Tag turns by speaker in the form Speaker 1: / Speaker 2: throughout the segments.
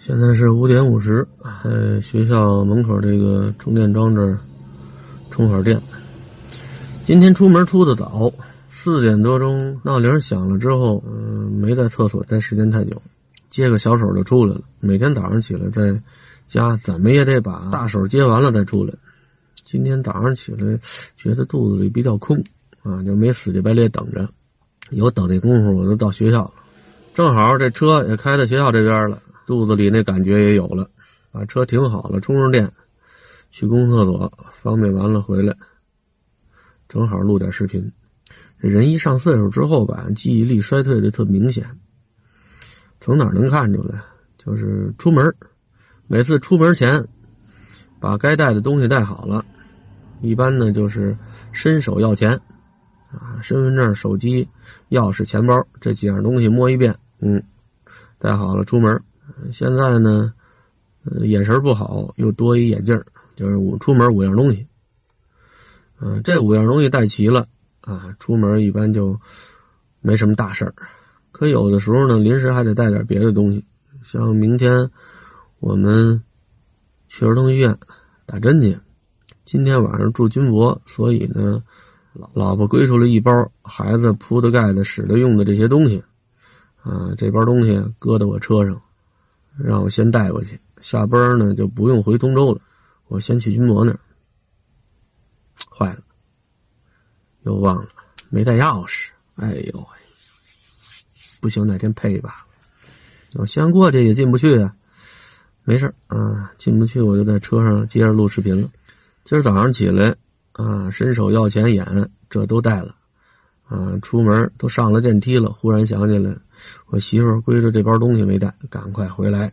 Speaker 1: 现在是五点五十，在学校门口这个充电桩这儿充会儿电。今天出门出的早，四点多钟闹铃响了之后，嗯，没在厕所待时间太久，接个小手就出来了。每天早上起来在家怎么也得把大手接完了再出来。今天早上起来觉得肚子里比较空啊，就没死乞白赖等着。有等的功夫，我就到学校了，正好这车也开到学校这边了。肚子里那感觉也有了，把车停好了，充上电，去公厕所方便完了回来，正好录点视频。这人一上岁数之后吧，记忆力衰退的特明显。从哪能看出来？就是出门，每次出门前把该带的东西带好了，一般呢就是伸手要钱，啊，身份证、手机、钥匙、钱包这几样东西摸一遍，嗯，带好了出门。现在呢，呃眼神不好，又多一眼镜就是我出门五样东西。嗯，这五样东西带齐了啊，出门一般就没什么大事儿。可有的时候呢，临时还得带点别的东西，像明天我们去儿童医院打针去，今天晚上住军博，所以呢，老婆归出了一包孩子铺的、盖的、使的、用的这些东西啊，这包东西搁在我车上。让我先带过去，下班呢就不用回通州了。我先去军博那儿。坏了，又忘了没带钥匙。哎呦喂，不行，哪天配一把。我先过去也进不去啊。没事啊，进不去我就在车上接着录视频了。今儿早上起来啊，伸手要钱眼这都带了啊，出门都上了电梯了，忽然想起来。我媳妇归着这包东西没带，赶快回来，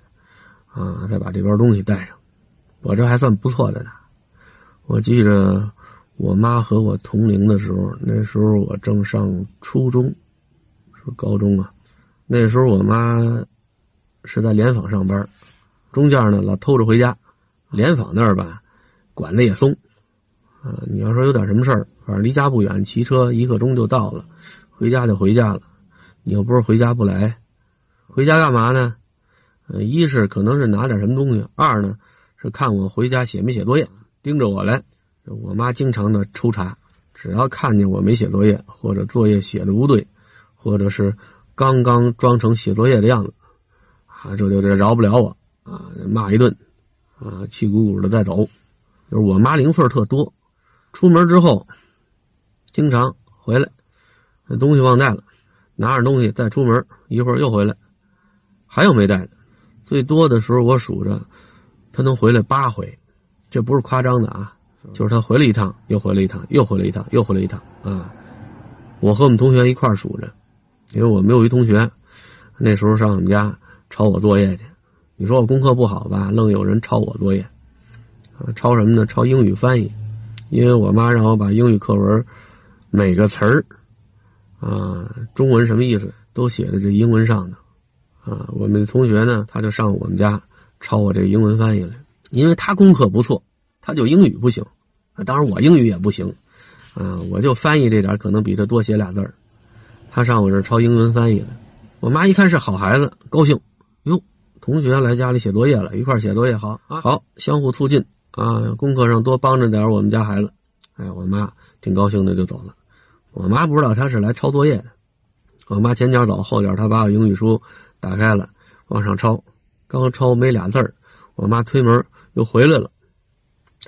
Speaker 1: 啊，再把这包东西带上。我这还算不错的呢。我记着我妈和我同龄的时候，那时候我正上初中，是高中啊。那时候我妈是在联纺上班，中间呢老偷着回家。联纺那儿吧，管的也松，啊，你要说有点什么事儿，反正离家不远，骑车一刻钟就到了，回家就回家了。你又不是回家不来，回家干嘛呢？呃，一是可能是拿点什么东西，二呢是看我回家写没写作业，盯着我来。我妈经常的抽查，只要看见我没写作业，或者作业写的不对，或者是刚刚装成写作业的样子，啊，这就这饶不了我啊，骂一顿，啊，气鼓鼓的再走。就是我妈零碎特多，出门之后经常回来，那东西忘带了。拿着东西再出门，一会儿又回来，还有没带的。最多的时候我数着，他能回来八回，这不是夸张的啊，就是他回来一趟，又回来一趟，又回来一趟，又回来一趟啊。我和我们同学一块数着，因为我们有一同学，那时候上我们家抄我作业去。你说我功课不好吧，愣有人抄我作业，啊，抄什么呢？抄英语翻译，因为我妈让我把英语课文每个词儿。啊，中文什么意思都写在这英文上的，啊，我们同学呢，他就上我们家抄我这英文翻译来，因为他功课不错，他就英语不行，啊，当然我英语也不行，啊，我就翻译这点可能比他多写俩字儿，他上我这抄英文翻译来，我妈一看是好孩子，高兴，哟，同学来家里写作业了，一块写作业好啊，好，相互促进啊，功课上多帮着点我们家孩子，哎，我妈挺高兴的就走了。我妈不知道她是来抄作业的。我妈前脚走，后脚她把我英语书打开了，往上抄。刚抄没俩字儿，我妈推门又回来了，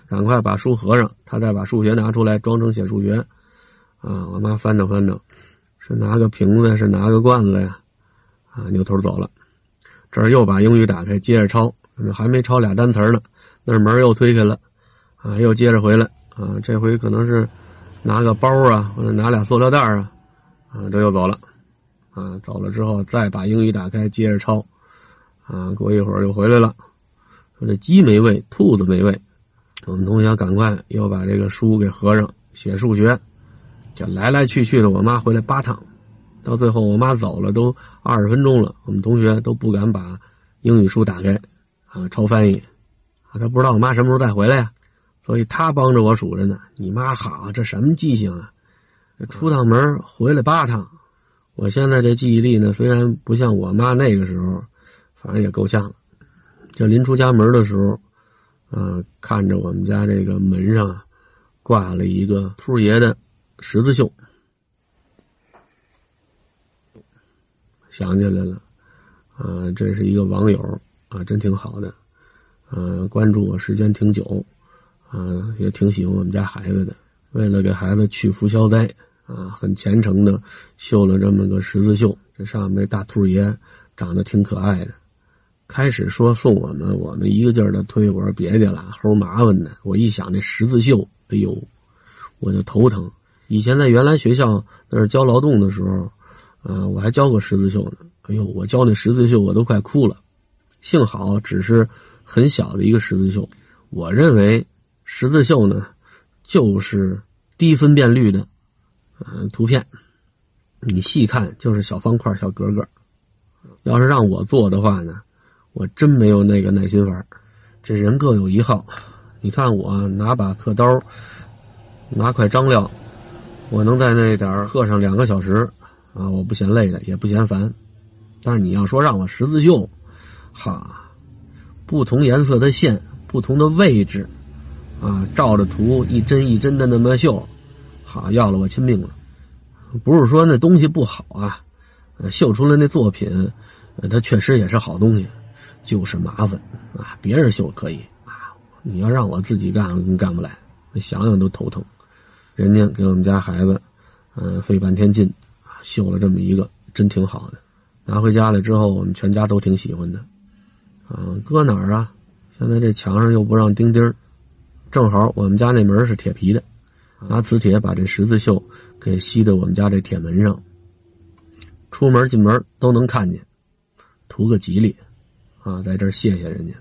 Speaker 1: 赶快把书合上。她再把数学拿出来，装成写数学。啊，我妈翻腾翻腾，是拿个瓶子，是拿个罐子呀？啊，扭头走了。这儿又把英语打开，接着抄。还没抄俩单词呢，那门又推开了。啊，又接着回来。啊，这回可能是。拿个包啊，或者拿俩塑料袋啊，啊，这又走了，啊，走了之后再把英语打开，接着抄，啊，过一会儿又回来了，说这鸡没喂，兔子没喂，我们同学赶快又把这个书给合上，写数学，就来来去去的，我妈回来八趟，到最后我妈走了都二十分钟了，我们同学都不敢把英语书打开，啊，抄翻译，啊，他不知道我妈什么时候再回来呀。所以他帮着我数着呢。你妈好，这什么记性啊？出趟门回来八趟。我现在这记忆力呢，虽然不像我妈那个时候，反正也够呛了。这临出家门的时候，嗯，看着我们家这个门上挂了一个兔爷的十字绣，想起来了，啊，这是一个网友啊，真挺好的，嗯，关注我时间挺久，啊，也挺喜欢我们家孩子的，为了给孩子去福消灾。啊，很虔诚的绣了这么个十字绣，这上面这大兔爷长得挺可爱的。开始说送我们，我们一个劲儿的推，我说别介了，齁麻烦的。我一想这十字绣，哎呦，我就头疼。以前在原来学校那儿教劳动的时候，嗯，我还教过十字绣呢。哎呦，我教那十字绣我都快哭了。幸好只是很小的一个十字绣。我认为十字绣呢，就是低分辨率的。嗯，图片，你细看就是小方块、小格格。要是让我做的话呢，我真没有那个耐心玩这人各有一好，你看我拿把刻刀，拿块张料，我能在那点刻上两个小时啊，我不嫌累的，也不嫌烦。但是你要说让我十字绣，哈，不同颜色的线，不同的位置，啊，照着图一针一针的那么绣。好，要了我亲命了。不是说那东西不好啊，绣出来那作品，它确实也是好东西，就是麻烦啊。别人绣可以啊，你要让我自己干，干不来，想想都头疼。人家给我们家孩子，嗯，费半天劲啊，绣了这么一个，真挺好的。拿回家来之后，我们全家都挺喜欢的。啊，搁哪儿啊？现在这墙上又不让钉钉正好我们家那门是铁皮的。拿磁铁把这十字绣给吸到我们家这铁门上，出门进门都能看见，图个吉利，啊，在这儿谢谢人家。